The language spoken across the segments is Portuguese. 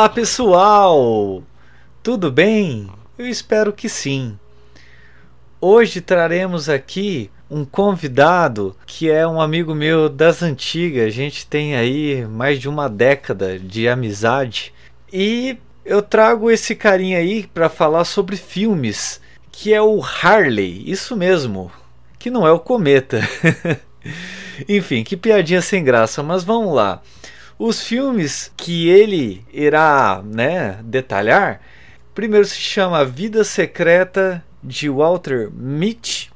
Olá pessoal! Tudo bem? Eu espero que sim. Hoje traremos aqui um convidado que é um amigo meu das antigas. A gente tem aí mais de uma década de amizade e eu trago esse carinha aí para falar sobre filmes, que é o Harley, isso mesmo, que não é o Cometa. Enfim, que piadinha sem graça, mas vamos lá. Os filmes que ele irá, né, detalhar, primeiro se chama Vida Secreta de Walter Mitty,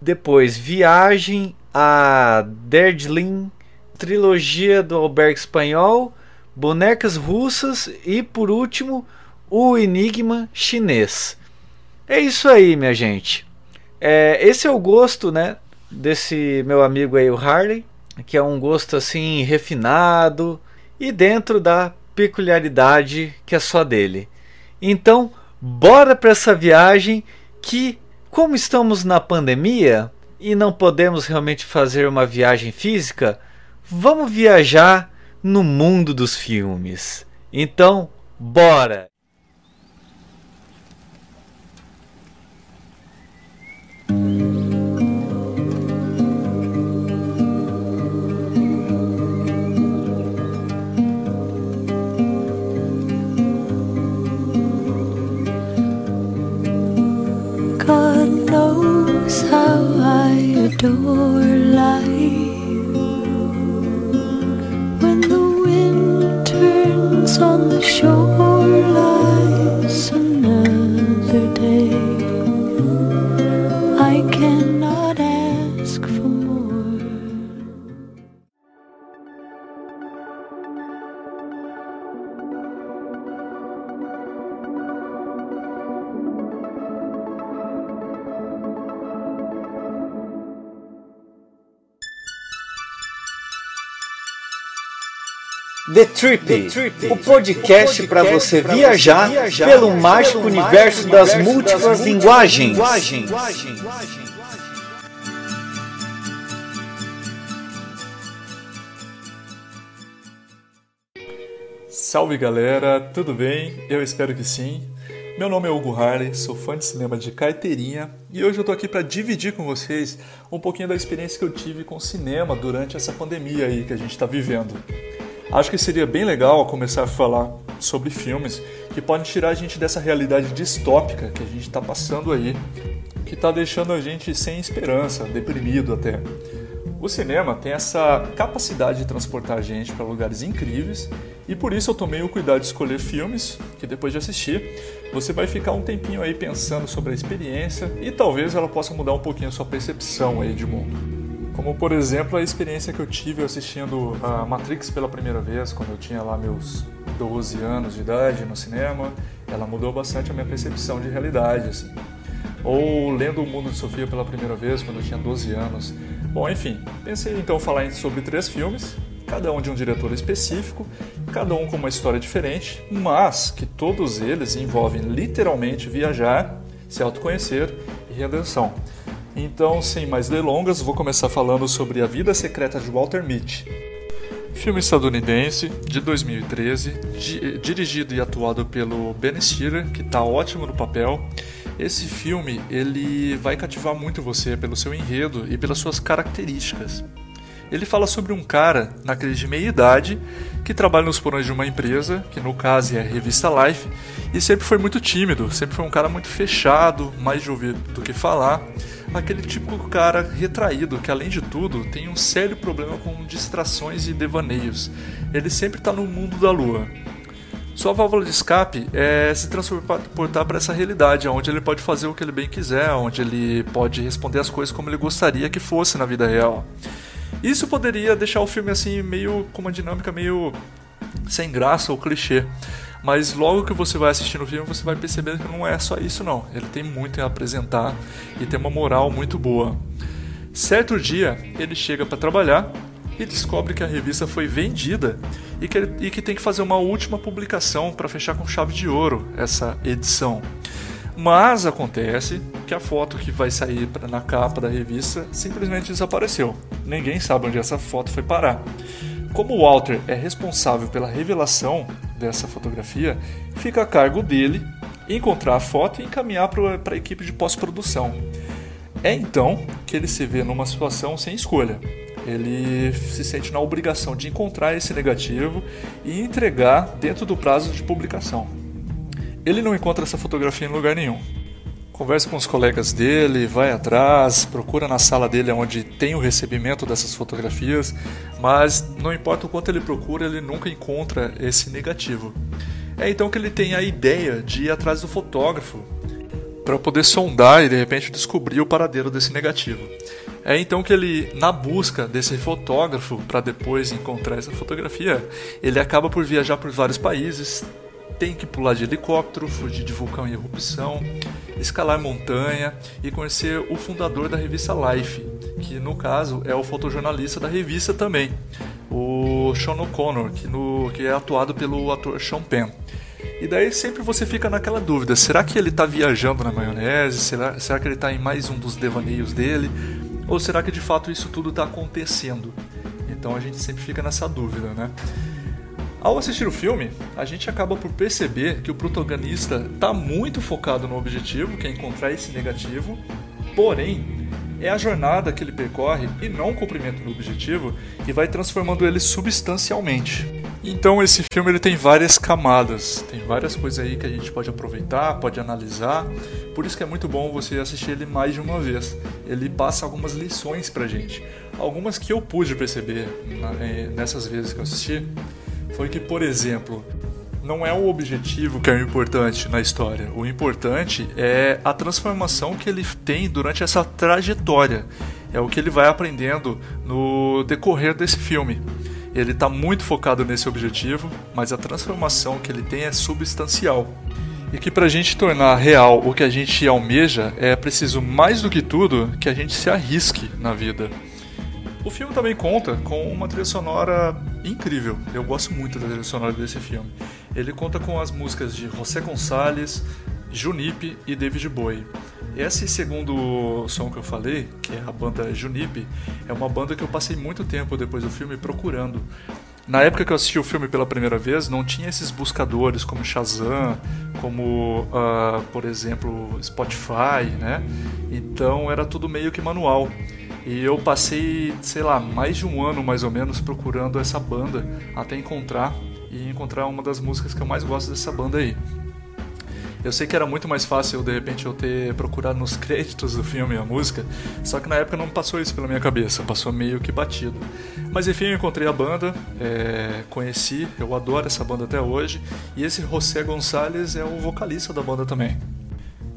depois Viagem a Darjeeling, trilogia do albergue espanhol, bonecas russas e por último o enigma chinês. É isso aí, minha gente. É, esse é o gosto, né, desse meu amigo aí, o Harley que é um gosto assim refinado e dentro da peculiaridade que é só dele. Então, bora para essa viagem que, como estamos na pandemia e não podemos realmente fazer uma viagem física, vamos viajar no mundo dos filmes. Então, bora! Adore life. When the wind turns on the shore The Trip, o podcast para você viajar, pelo mágico universo das múltiplas linguagens. Salve galera, tudo bem? Eu espero que sim. Meu nome é Hugo Harley, sou fã de cinema de carteirinha e hoje eu tô aqui para dividir com vocês um pouquinho da experiência que eu tive com cinema durante essa pandemia aí que a gente está vivendo. Acho que seria bem legal começar a falar sobre filmes que podem tirar a gente dessa realidade distópica que a gente está passando aí, que está deixando a gente sem esperança, deprimido até. O cinema tem essa capacidade de transportar a gente para lugares incríveis e por isso eu tomei o cuidado de escolher filmes que depois de assistir você vai ficar um tempinho aí pensando sobre a experiência e talvez ela possa mudar um pouquinho a sua percepção aí de mundo. Como, por exemplo, a experiência que eu tive assistindo a Matrix pela primeira vez, quando eu tinha lá meus 12 anos de idade no cinema. Ela mudou bastante a minha percepção de realidade, assim. Ou lendo O Mundo de Sofia pela primeira vez, quando eu tinha 12 anos. Bom, enfim, pensei então falar sobre três filmes, cada um de um diretor específico, cada um com uma história diferente, mas que todos eles envolvem literalmente viajar, se autoconhecer e redenção. Então, sem mais delongas, vou começar falando sobre A Vida Secreta de Walter Mitty. Filme estadunidense de 2013, di dirigido e atuado pelo Ben Stiller, que está ótimo no papel. Esse filme ele vai cativar muito você pelo seu enredo e pelas suas características. Ele fala sobre um cara, na de meia idade, que trabalha nos porões de uma empresa, que no caso é a revista Life, e sempre foi muito tímido, sempre foi um cara muito fechado, mais de ouvir do que falar. Aquele típico cara retraído, que além de tudo tem um sério problema com distrações e devaneios. Ele sempre está no mundo da lua. Sua válvula de escape é se transportar para essa realidade, onde ele pode fazer o que ele bem quiser, onde ele pode responder as coisas como ele gostaria que fosse na vida real. Isso poderia deixar o filme assim meio com uma dinâmica meio sem graça ou clichê. Mas logo que você vai assistindo o filme, você vai perceber que não é só isso não. Ele tem muito a apresentar e tem uma moral muito boa. Certo dia, ele chega para trabalhar e descobre que a revista foi vendida e que, e que tem que fazer uma última publicação para fechar com chave de ouro essa edição. Mas acontece que a foto que vai sair na capa da revista simplesmente desapareceu. Ninguém sabe onde essa foto foi parar. Como o Walter é responsável pela revelação, dessa fotografia fica a cargo dele encontrar a foto e encaminhar para a equipe de pós-produção. É então que ele se vê numa situação sem escolha. Ele se sente na obrigação de encontrar esse negativo e entregar dentro do prazo de publicação. Ele não encontra essa fotografia em lugar nenhum. Conversa com os colegas dele, vai atrás, procura na sala dele onde tem o recebimento dessas fotografias, mas não importa o quanto ele procura, ele nunca encontra esse negativo. É então que ele tem a ideia de ir atrás do fotógrafo para poder sondar e de repente descobrir o paradeiro desse negativo. É então que ele, na busca desse fotógrafo para depois encontrar essa fotografia, ele acaba por viajar por vários países, tem que pular de helicóptero, fugir de vulcão em erupção, escalar montanha e conhecer o fundador da revista Life, que no caso é o fotojornalista da revista também, o Sean O'Connor, que, no, que é atuado pelo ator Sean Penn. E daí sempre você fica naquela dúvida: será que ele está viajando na maionese? Será, será que ele está em mais um dos devaneios dele? Ou será que de fato isso tudo está acontecendo? Então a gente sempre fica nessa dúvida, né? Ao assistir o filme, a gente acaba por perceber que o protagonista está muito focado no objetivo, que é encontrar esse negativo, porém, é a jornada que ele percorre e não o cumprimento do objetivo que vai transformando ele substancialmente. Então esse filme ele tem várias camadas, tem várias coisas aí que a gente pode aproveitar, pode analisar. Por isso que é muito bom você assistir ele mais de uma vez. Ele passa algumas lições pra gente, algumas que eu pude perceber eh, nessas vezes que eu assisti foi que, por exemplo, não é o objetivo que é o importante na história. O importante é a transformação que ele tem durante essa trajetória. É o que ele vai aprendendo no decorrer desse filme. Ele está muito focado nesse objetivo, mas a transformação que ele tem é substancial. E que para a gente tornar real o que a gente almeja, é preciso mais do que tudo que a gente se arrisque na vida. O filme também conta com uma trilha sonora incrível. Eu gosto muito da trilha sonora desse filme. Ele conta com as músicas de José Gonçalves, Junipe e David Bowie. Esse segundo som que eu falei, que é a banda Junipe, é uma banda que eu passei muito tempo depois do filme procurando. Na época que eu assisti o filme pela primeira vez, não tinha esses buscadores como Shazam, como, uh, por exemplo, Spotify, né? Então era tudo meio que manual. E eu passei, sei lá, mais de um ano mais ou menos procurando essa banda até encontrar e encontrar uma das músicas que eu mais gosto dessa banda aí. Eu sei que era muito mais fácil de repente eu ter procurado nos créditos do filme a música, só que na época não passou isso pela minha cabeça, passou meio que batido. Mas enfim, eu encontrei a banda, é, conheci, eu adoro essa banda até hoje, e esse José Gonçalves é o vocalista da banda também.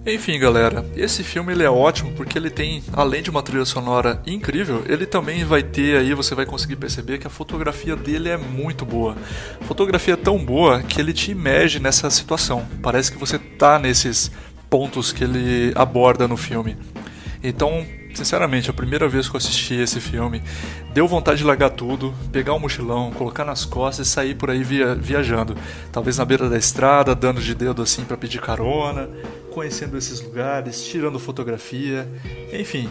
Enfim, galera, esse filme ele é ótimo porque ele tem, além de uma trilha sonora incrível, ele também vai ter aí, você vai conseguir perceber que a fotografia dele é muito boa. Fotografia tão boa que ele te imerge nessa situação. Parece que você tá nesses pontos que ele aborda no filme. Então, sinceramente, a primeira vez que eu assisti esse filme, deu vontade de largar tudo, pegar um mochilão, colocar nas costas e sair por aí via viajando. Talvez na beira da estrada, dando de dedo assim para pedir carona conhecendo esses lugares, tirando fotografia, enfim,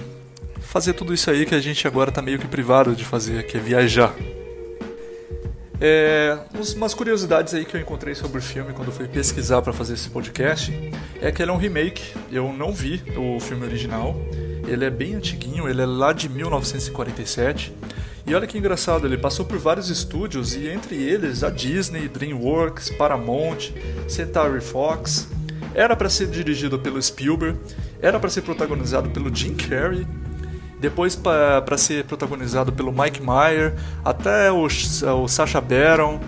fazer tudo isso aí que a gente agora está meio que privado de fazer, que é viajar. É, umas curiosidades aí que eu encontrei sobre o filme quando fui pesquisar para fazer esse podcast é que ele é um remake. Eu não vi o filme original. Ele é bem antiguinho, ele é lá de 1947. E olha que engraçado, ele passou por vários estúdios e entre eles a Disney, DreamWorks, Paramount, Centauri Fox, era para ser dirigido pelo Spielberg, era para ser protagonizado pelo Jim Carrey, depois para ser protagonizado pelo Mike Meyer, até o, o Sacha Baron,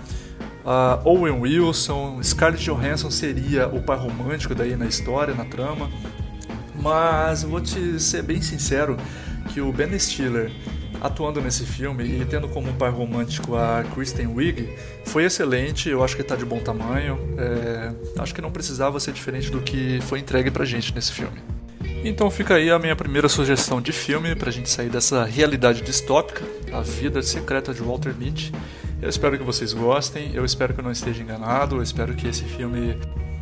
uh, Owen Wilson, Scarlett Johansson seria o par romântico daí na história, na trama. Mas vou te ser bem sincero que o Ben Stiller atuando nesse filme e tendo como par romântico a Kristen Wiig foi excelente, eu acho que está de bom tamanho. É, acho que não precisava ser diferente do que foi entregue pra gente nesse filme. Então fica aí a minha primeira sugestão de filme pra gente sair dessa realidade distópica, a vida secreta de Walter Mitty. Eu espero que vocês gostem, eu espero que eu não esteja enganado, eu espero que esse filme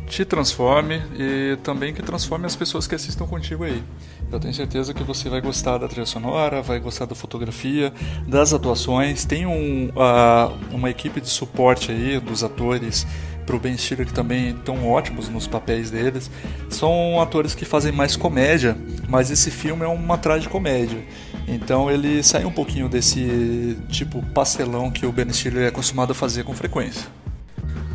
te transforme e também que transforme as pessoas que assistam contigo aí. Eu tenho certeza que você vai gostar da trilha sonora, vai gostar da fotografia, das atuações. Tem um, uh, uma equipe de suporte aí dos atores para o Ben Stiller que também estão ótimos nos papéis deles. São atores que fazem mais comédia, mas esse filme é uma tragicomédia. Então ele sai um pouquinho desse tipo pastelão que o Ben Stiller é acostumado a fazer com frequência.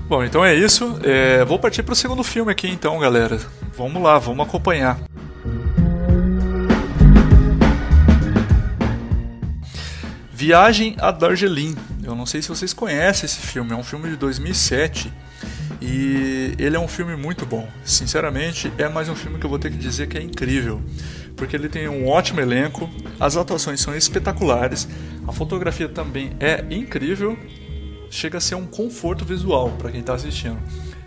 Bom, então é isso. É, vou partir para o segundo filme aqui então, galera. Vamos lá, vamos acompanhar. Viagem a Darjeeling. Eu não sei se vocês conhecem esse filme, é um filme de 2007 e ele é um filme muito bom. Sinceramente, é mais um filme que eu vou ter que dizer que é incrível, porque ele tem um ótimo elenco, as atuações são espetaculares, a fotografia também é incrível, chega a ser um conforto visual para quem está assistindo.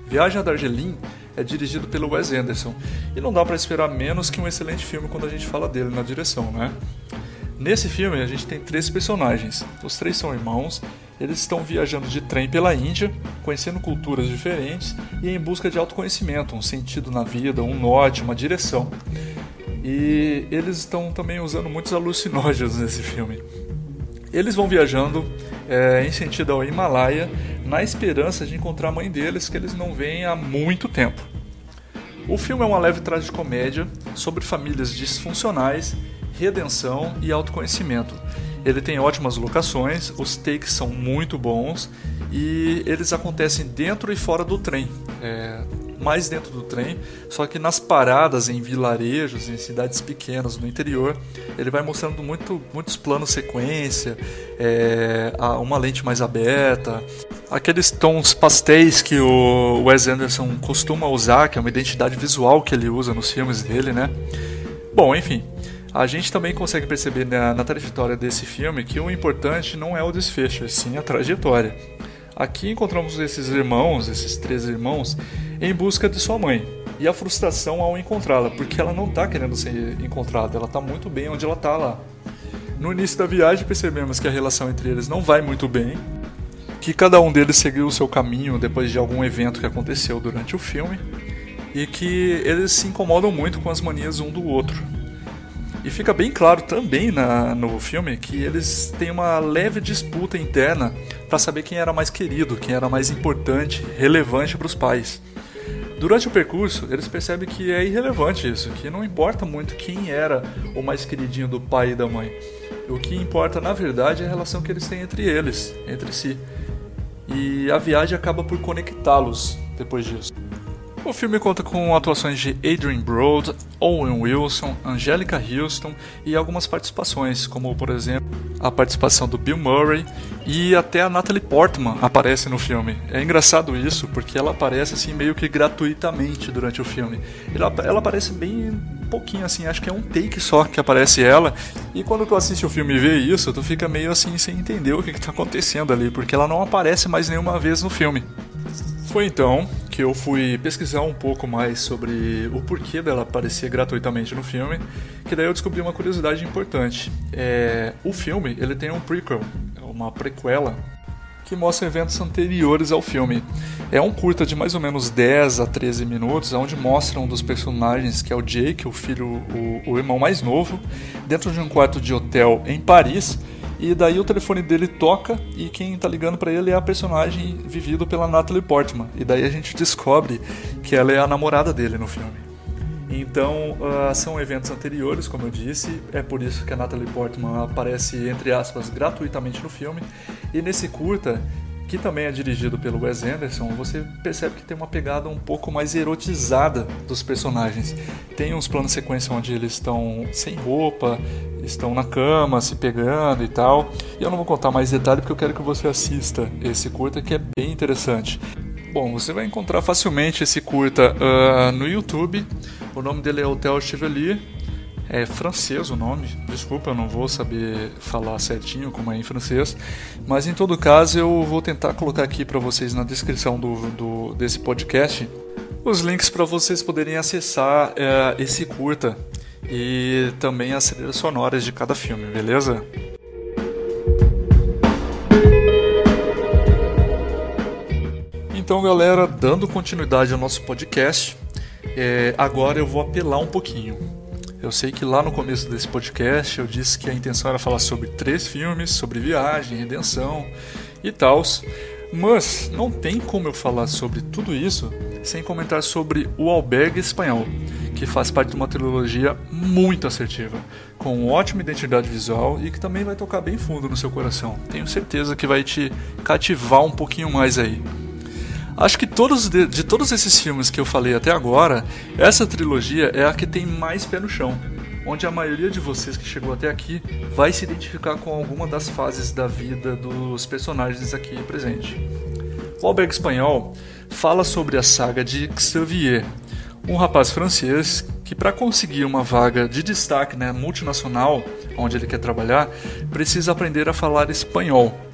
Viagem a Darjeeling é dirigido pelo Wes Anderson e não dá para esperar menos que um excelente filme quando a gente fala dele na direção, né? Nesse filme a gente tem três personagens. Os três são irmãos eles estão viajando de trem pela Índia, conhecendo culturas diferentes e em busca de autoconhecimento, um sentido na vida, um norte, uma direção. E eles estão também usando muitos alucinógenos nesse filme. Eles vão viajando é, em sentido ao Himalaia, na esperança de encontrar a mãe deles, que eles não veem há muito tempo. O filme é uma leve tragicomédia sobre famílias disfuncionais, redenção e autoconhecimento ele tem ótimas locações, os takes são muito bons e eles acontecem dentro e fora do trem. É, mais dentro do trem, só que nas paradas em vilarejos, em cidades pequenas no interior, ele vai mostrando muito, muitos planos sequência, é, uma lente mais aberta, aqueles tons pastéis que o Wes Anderson costuma usar, que é uma identidade visual que ele usa nos filmes dele, né? Bom, enfim, a gente também consegue perceber na, na, trajetória desse filme que o importante não é o desfecho, sim a trajetória. Aqui encontramos esses irmãos, esses três irmãos, em busca de sua mãe e a frustração ao encontrá-la, porque ela não está querendo ser encontrada, ela está muito bem onde ela está lá. No início da viagem percebemos que a relação entre eles não vai muito bem, que cada um deles seguiu o seu caminho depois de algum evento que aconteceu durante o filme e que eles se incomodam muito com as manias um do outro. E fica bem claro também na, no filme que eles têm uma leve disputa interna para saber quem era mais querido, quem era mais importante, relevante para os pais. Durante o percurso, eles percebem que é irrelevante isso, que não importa muito quem era o mais queridinho do pai e da mãe. O que importa, na verdade, é a relação que eles têm entre eles, entre si. E a viagem acaba por conectá-los depois disso. O filme conta com atuações de Adrian Brode, Owen Wilson, Angelica Houston e algumas participações, como por exemplo a participação do Bill Murray e até a Natalie Portman aparece no filme. É engraçado isso porque ela aparece assim meio que gratuitamente durante o filme. Ela, ela aparece bem pouquinho assim, acho que é um take só que aparece ela. E quando tu assiste o filme e vê isso, tu fica meio assim sem entender o que está acontecendo ali, porque ela não aparece mais nenhuma vez no filme. Foi então que eu fui pesquisar um pouco mais sobre o porquê dela aparecer gratuitamente no filme, que daí eu descobri uma curiosidade importante. É, o filme ele tem um prequel, é uma prequela, que mostra eventos anteriores ao filme. É um curta de mais ou menos 10 a 13 minutos, onde mostra um dos personagens, que é o Jake, o filho, o, o irmão mais novo, dentro de um quarto de hotel em Paris, e daí o telefone dele toca e quem tá ligando para ele é a personagem vivido pela Natalie Portman. E daí a gente descobre que ela é a namorada dele no filme. Então, uh, são eventos anteriores, como eu disse, é por isso que a Natalie Portman aparece, entre aspas, gratuitamente no filme. E nesse curta, que também é dirigido pelo Wes Anderson, você percebe que tem uma pegada um pouco mais erotizada dos personagens. Tem uns planos sequência onde eles estão sem roupa, estão na cama, se pegando e tal. E eu não vou contar mais detalhes porque eu quero que você assista esse curta que é bem interessante. Bom, você vai encontrar facilmente esse curta uh, no YouTube. O nome dele é Hotel Chevalier é francês o nome, desculpa, eu não vou saber falar certinho como é em francês, mas em todo caso eu vou tentar colocar aqui para vocês na descrição do, do, desse podcast os links para vocês poderem acessar é, esse curta e também as trilhas sonoras de cada filme, beleza? Então, galera, dando continuidade ao nosso podcast, é, agora eu vou apelar um pouquinho. Eu sei que lá no começo desse podcast eu disse que a intenção era falar sobre três filmes, sobre viagem, redenção e tals, mas não tem como eu falar sobre tudo isso sem comentar sobre O Albergue Espanhol, que faz parte de uma trilogia muito assertiva, com ótima identidade visual e que também vai tocar bem fundo no seu coração. Tenho certeza que vai te cativar um pouquinho mais aí. Acho que todos de, de todos esses filmes que eu falei até agora, essa trilogia é a que tem mais pé no chão onde a maioria de vocês que chegou até aqui vai se identificar com alguma das fases da vida dos personagens aqui presentes. O Albergue Espanhol fala sobre a saga de Xavier, um rapaz francês que para conseguir uma vaga de destaque né, multinacional, onde ele quer trabalhar, precisa aprender a falar espanhol.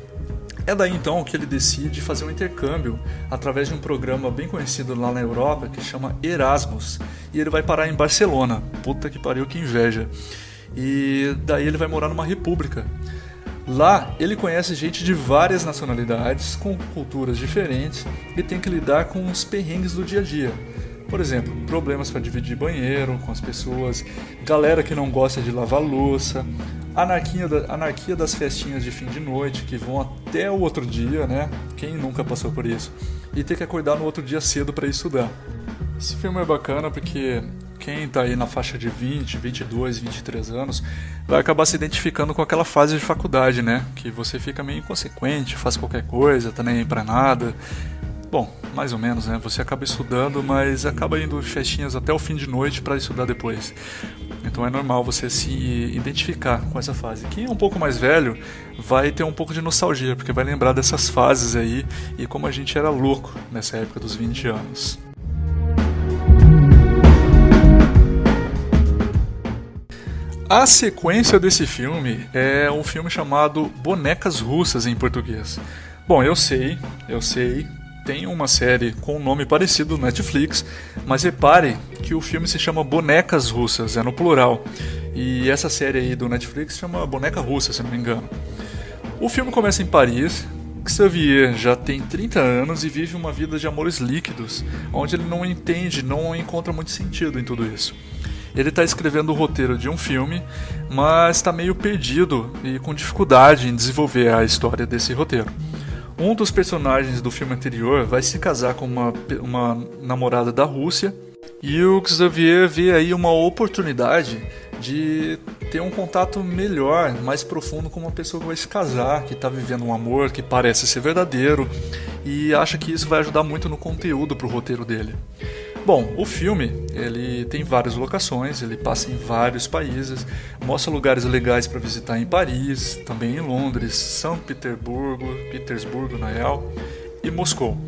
É daí então que ele decide fazer um intercâmbio através de um programa bem conhecido lá na Europa que chama Erasmus. E ele vai parar em Barcelona. Puta que pariu, que inveja. E daí ele vai morar numa república. Lá ele conhece gente de várias nacionalidades, com culturas diferentes e tem que lidar com os perrengues do dia a dia. Por exemplo, problemas para dividir banheiro com as pessoas, galera que não gosta de lavar louça, anarquia, da, anarquia das festinhas de fim de noite que vão até o outro dia, né? Quem nunca passou por isso? E ter que acordar no outro dia cedo para estudar. Esse filme é bacana porque quem está aí na faixa de 20, 22, 23 anos vai acabar se identificando com aquela fase de faculdade, né? Que você fica meio inconsequente, faz qualquer coisa, tá nem aí pra nada. Bom, mais ou menos, né? Você acaba estudando, mas acaba indo festinhas até o fim de noite para estudar depois. Então é normal você se identificar com essa fase. Quem é um pouco mais velho vai ter um pouco de nostalgia, porque vai lembrar dessas fases aí e como a gente era louco nessa época dos 20 anos. A sequência desse filme é um filme chamado Bonecas Russas em português. Bom, eu sei, eu sei, tem uma série com um nome parecido no Netflix, mas repare que o filme se chama Bonecas Russas, é no plural. E essa série aí do Netflix chama Boneca Russa, se não me engano. O filme começa em Paris. Xavier já tem 30 anos e vive uma vida de amores líquidos, onde ele não entende, não encontra muito sentido em tudo isso. Ele está escrevendo o roteiro de um filme, mas está meio perdido e com dificuldade em desenvolver a história desse roteiro. Um dos personagens do filme anterior vai se casar com uma, uma namorada da Rússia e o Xavier vê aí uma oportunidade de ter um contato melhor, mais profundo com uma pessoa que vai se casar, que está vivendo um amor que parece ser verdadeiro e acha que isso vai ajudar muito no conteúdo para o roteiro dele. Bom, o filme ele tem várias locações, ele passa em vários países, mostra lugares legais para visitar em Paris, também em Londres, São Petersburgo, Petersburgo na real, e Moscou.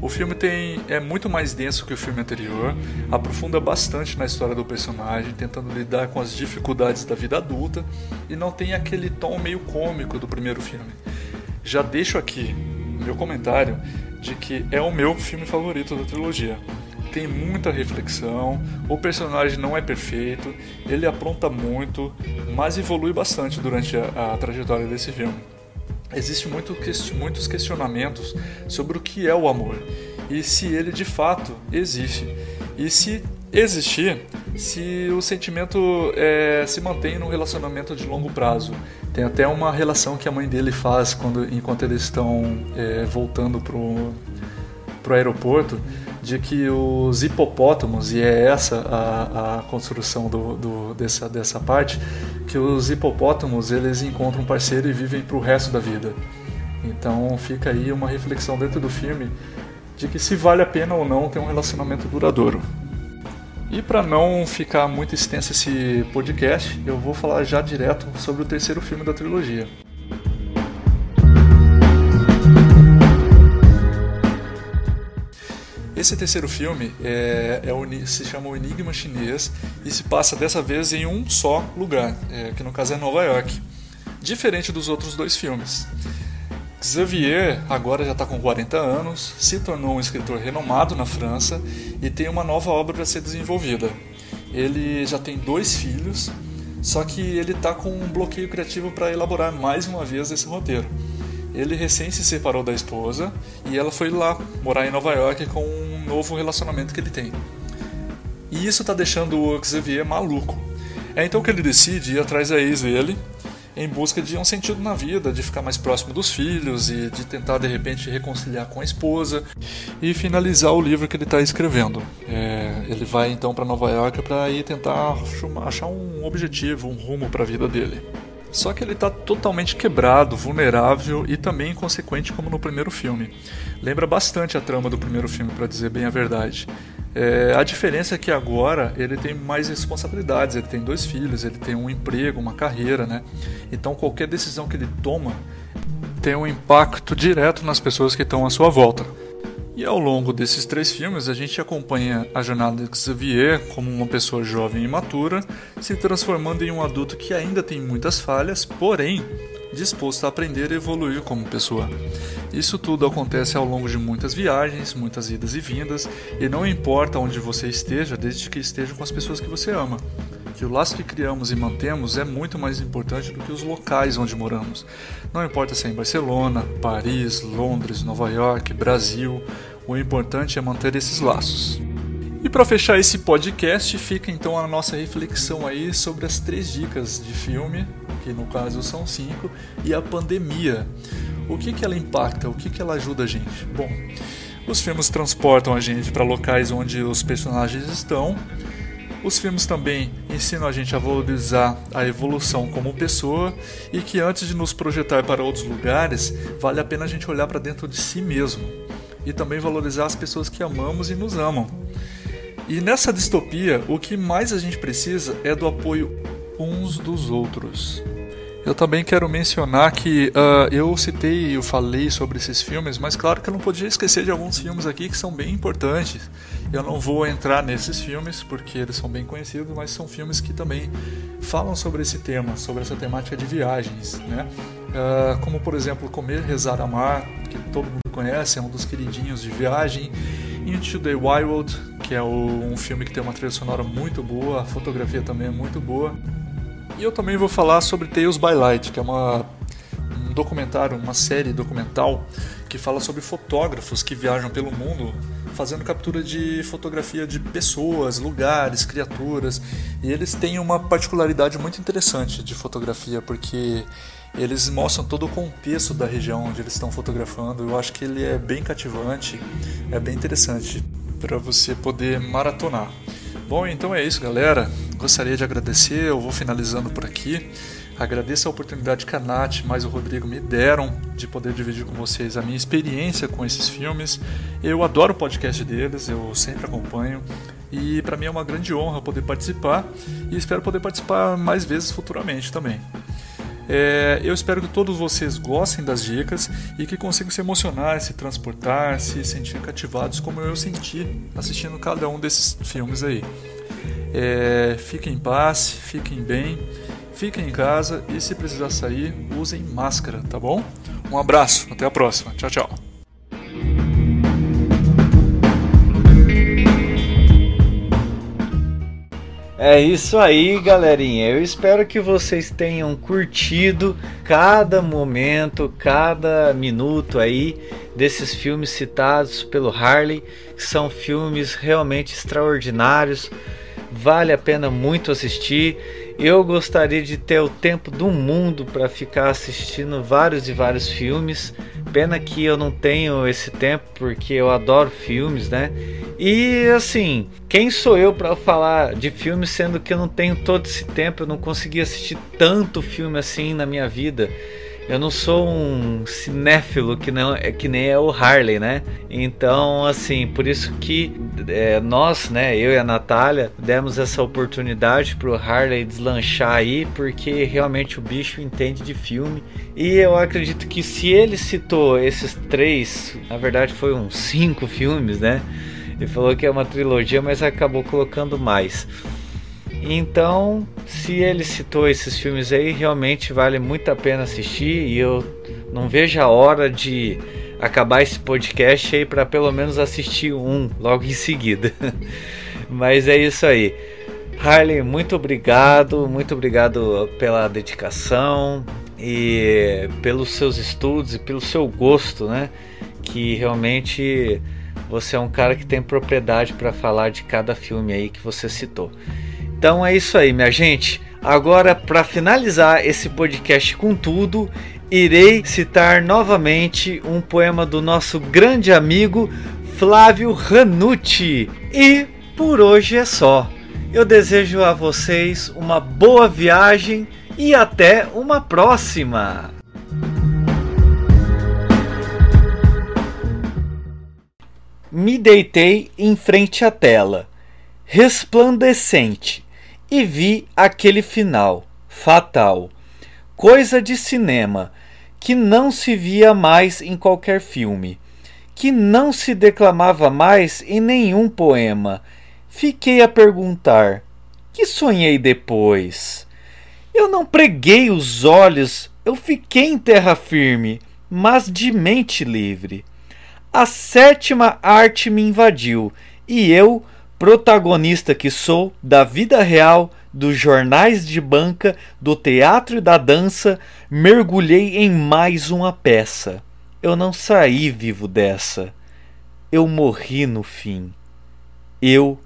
O filme tem, é muito mais denso que o filme anterior, aprofunda bastante na história do personagem, tentando lidar com as dificuldades da vida adulta e não tem aquele tom meio cômico do primeiro filme. Já deixo aqui meu comentário de que é o meu filme favorito da trilogia tem muita reflexão, o personagem não é perfeito, ele apronta muito, mas evolui bastante durante a, a trajetória desse filme. Existem muito, muitos questionamentos sobre o que é o amor e se ele de fato existe. E se existir, se o sentimento é, se mantém num relacionamento de longo prazo. Tem até uma relação que a mãe dele faz quando, enquanto eles estão é, voltando pro, pro aeroporto de que os hipopótamos, e é essa a, a construção do, do, dessa, dessa parte, que os hipopótamos eles encontram um parceiro e vivem para o resto da vida. Então fica aí uma reflexão dentro do filme de que se vale a pena ou não ter um relacionamento duradouro. E para não ficar muito extenso esse podcast, eu vou falar já direto sobre o terceiro filme da trilogia. Esse terceiro filme é, é, se chama O Enigma Chinês e se passa dessa vez em um só lugar, é, que no caso é Nova York, diferente dos outros dois filmes. Xavier agora já está com 40 anos, se tornou um escritor renomado na França e tem uma nova obra para ser desenvolvida. Ele já tem dois filhos, só que ele está com um bloqueio criativo para elaborar mais uma vez esse roteiro. Ele recém se separou da esposa e ela foi lá morar em Nova York com novo relacionamento que ele tem. E isso está deixando o Xavier maluco. É então que ele decide ir atrás da ex dele em busca de um sentido na vida, de ficar mais próximo dos filhos e de tentar de repente reconciliar com a esposa e finalizar o livro que ele está escrevendo. É, ele vai então para Nova York para ir tentar achar um objetivo, um rumo para a vida dele. Só que ele está totalmente quebrado, vulnerável e também inconsequente como no primeiro filme. Lembra bastante a trama do primeiro filme, para dizer bem a verdade. É, a diferença é que agora ele tem mais responsabilidades, ele tem dois filhos, ele tem um emprego, uma carreira, né? Então qualquer decisão que ele toma tem um impacto direto nas pessoas que estão à sua volta. E ao longo desses três filmes, a gente acompanha a jornada de Xavier como uma pessoa jovem e imatura, se transformando em um adulto que ainda tem muitas falhas, porém disposto a aprender e evoluir como pessoa. Isso tudo acontece ao longo de muitas viagens, muitas idas e vindas, e não importa onde você esteja, desde que esteja com as pessoas que você ama. Que o laço que criamos e mantemos é muito mais importante do que os locais onde moramos. Não importa se é em Barcelona, Paris, Londres, Nova York, Brasil, o importante é manter esses laços. E para fechar esse podcast, fica então a nossa reflexão aí sobre as três dicas de filme, que no caso são cinco, e a pandemia. O que, que ela impacta? O que, que ela ajuda a gente? Bom, os filmes transportam a gente para locais onde os personagens estão. Os filmes também ensinam a gente a valorizar a evolução como pessoa e que antes de nos projetar para outros lugares, vale a pena a gente olhar para dentro de si mesmo e também valorizar as pessoas que amamos e nos amam. E nessa distopia, o que mais a gente precisa é do apoio uns dos outros. Eu também quero mencionar que uh, eu citei, eu falei sobre esses filmes, mas claro que eu não podia esquecer de alguns filmes aqui que são bem importantes. Eu não vou entrar nesses filmes porque eles são bem conhecidos, mas são filmes que também falam sobre esse tema, sobre essa temática de viagens, né? Uh, como por exemplo Comer, Rezar, Amar, que todo mundo conhece, é um dos queridinhos de viagem. Into the Wild, que é um filme que tem uma trilha sonora muito boa, a fotografia também é muito boa. E eu também vou falar sobre Tales by Light, que é uma, um documentário, uma série documental que fala sobre fotógrafos que viajam pelo mundo fazendo captura de fotografia de pessoas, lugares, criaturas. E eles têm uma particularidade muito interessante de fotografia, porque eles mostram todo o contexto da região onde eles estão fotografando. Eu acho que ele é bem cativante, é bem interessante para você poder maratonar. Bom, então é isso, galera. Gostaria de agradecer, eu vou finalizando por aqui. Agradeço a oportunidade que a Nath mais o Rodrigo me deram de poder dividir com vocês a minha experiência com esses filmes. Eu adoro o podcast deles, eu sempre acompanho e para mim é uma grande honra poder participar e espero poder participar mais vezes futuramente também. É, eu espero que todos vocês gostem das dicas e que consigam se emocionar, se transportar, se sentir cativados como eu senti assistindo cada um desses filmes aí. É, fiquem em paz, fiquem bem, fiquem em casa e se precisar sair, usem máscara, tá bom? Um abraço, até a próxima. Tchau, tchau. É isso aí, galerinha. Eu espero que vocês tenham curtido cada momento, cada minuto aí desses filmes citados pelo Harley. São filmes realmente extraordinários. Vale a pena muito assistir. Eu gostaria de ter o tempo do mundo para ficar assistindo vários e vários filmes. Pena que eu não tenho esse tempo porque eu adoro filmes, né? E assim, quem sou eu para falar de filmes sendo que eu não tenho todo esse tempo, eu não consegui assistir tanto filme assim na minha vida. Eu não sou um cinéfilo que não é que nem é o Harley, né? Então, assim, por isso que é, nós, né, eu e a Natália, demos essa oportunidade pro Harley deslanchar aí, porque realmente o bicho entende de filme. E eu acredito que se ele citou esses três, na verdade foi uns cinco filmes, né? Ele falou que é uma trilogia, mas acabou colocando mais. Então, se ele citou esses filmes aí, realmente vale muito a pena assistir e eu não vejo a hora de acabar esse podcast aí para pelo menos assistir um logo em seguida. Mas é isso aí. Harley, muito obrigado, muito obrigado pela dedicação. e pelos seus estudos e pelo seu gosto, né? Que realmente você é um cara que tem propriedade para falar de cada filme aí que você citou. Então é isso aí, minha gente. Agora, para finalizar esse podcast com tudo, irei citar novamente um poema do nosso grande amigo Flávio Ranucci. E por hoje é só. Eu desejo a vocês uma boa viagem e até uma próxima! Me deitei em frente à tela, resplandecente, e vi aquele final fatal, coisa de cinema que não se via mais em qualquer filme, que não se declamava mais em nenhum poema. Fiquei a perguntar: que sonhei depois? Eu não preguei os olhos, eu fiquei em terra firme, mas de mente livre. A sétima arte me invadiu e eu, protagonista que sou da vida real, dos jornais de banca, do teatro e da dança, mergulhei em mais uma peça. Eu não saí vivo dessa. Eu morri no fim. Eu,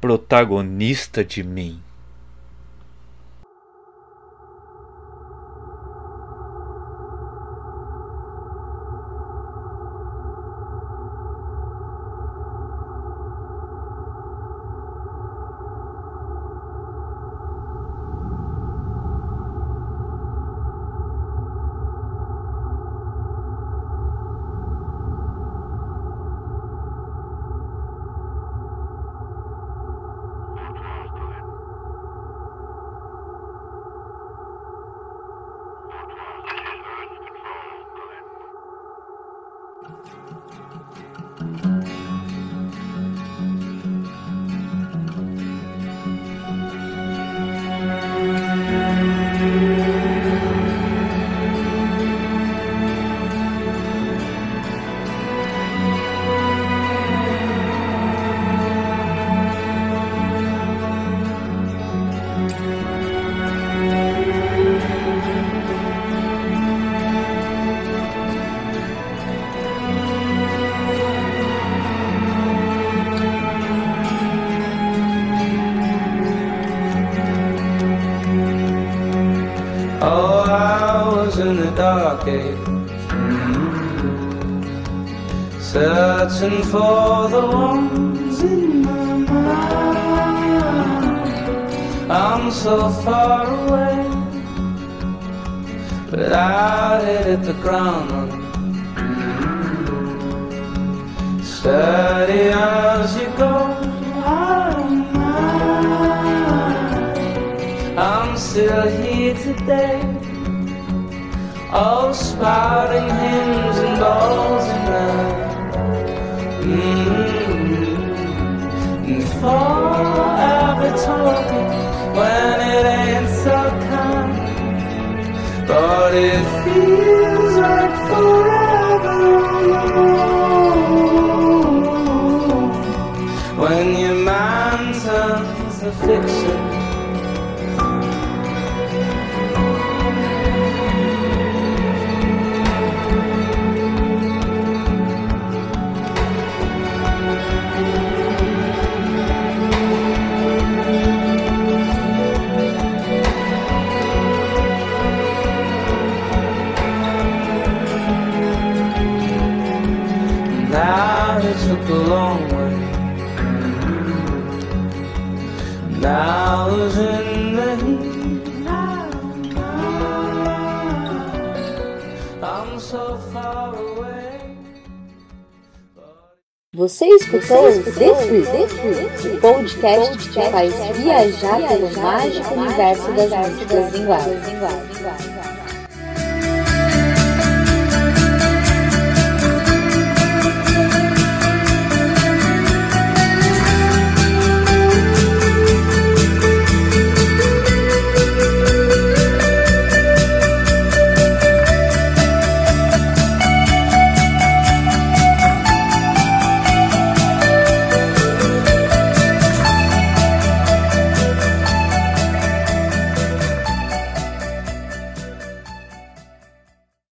protagonista de mim. Age, searching for the ones in my mind. I'm so far away, but I hit the ground running. Mm-hmm. Steady as you go. I'm still here today. All spouting hymns and balls and love. Mm-hmm. And forever talking when it ain't so kind. But it feels Now it took a long way. Now I was in the heat. I'm so far away. Você escutou o podcast que faz viajar pelo mágico universo das músicas linguagens.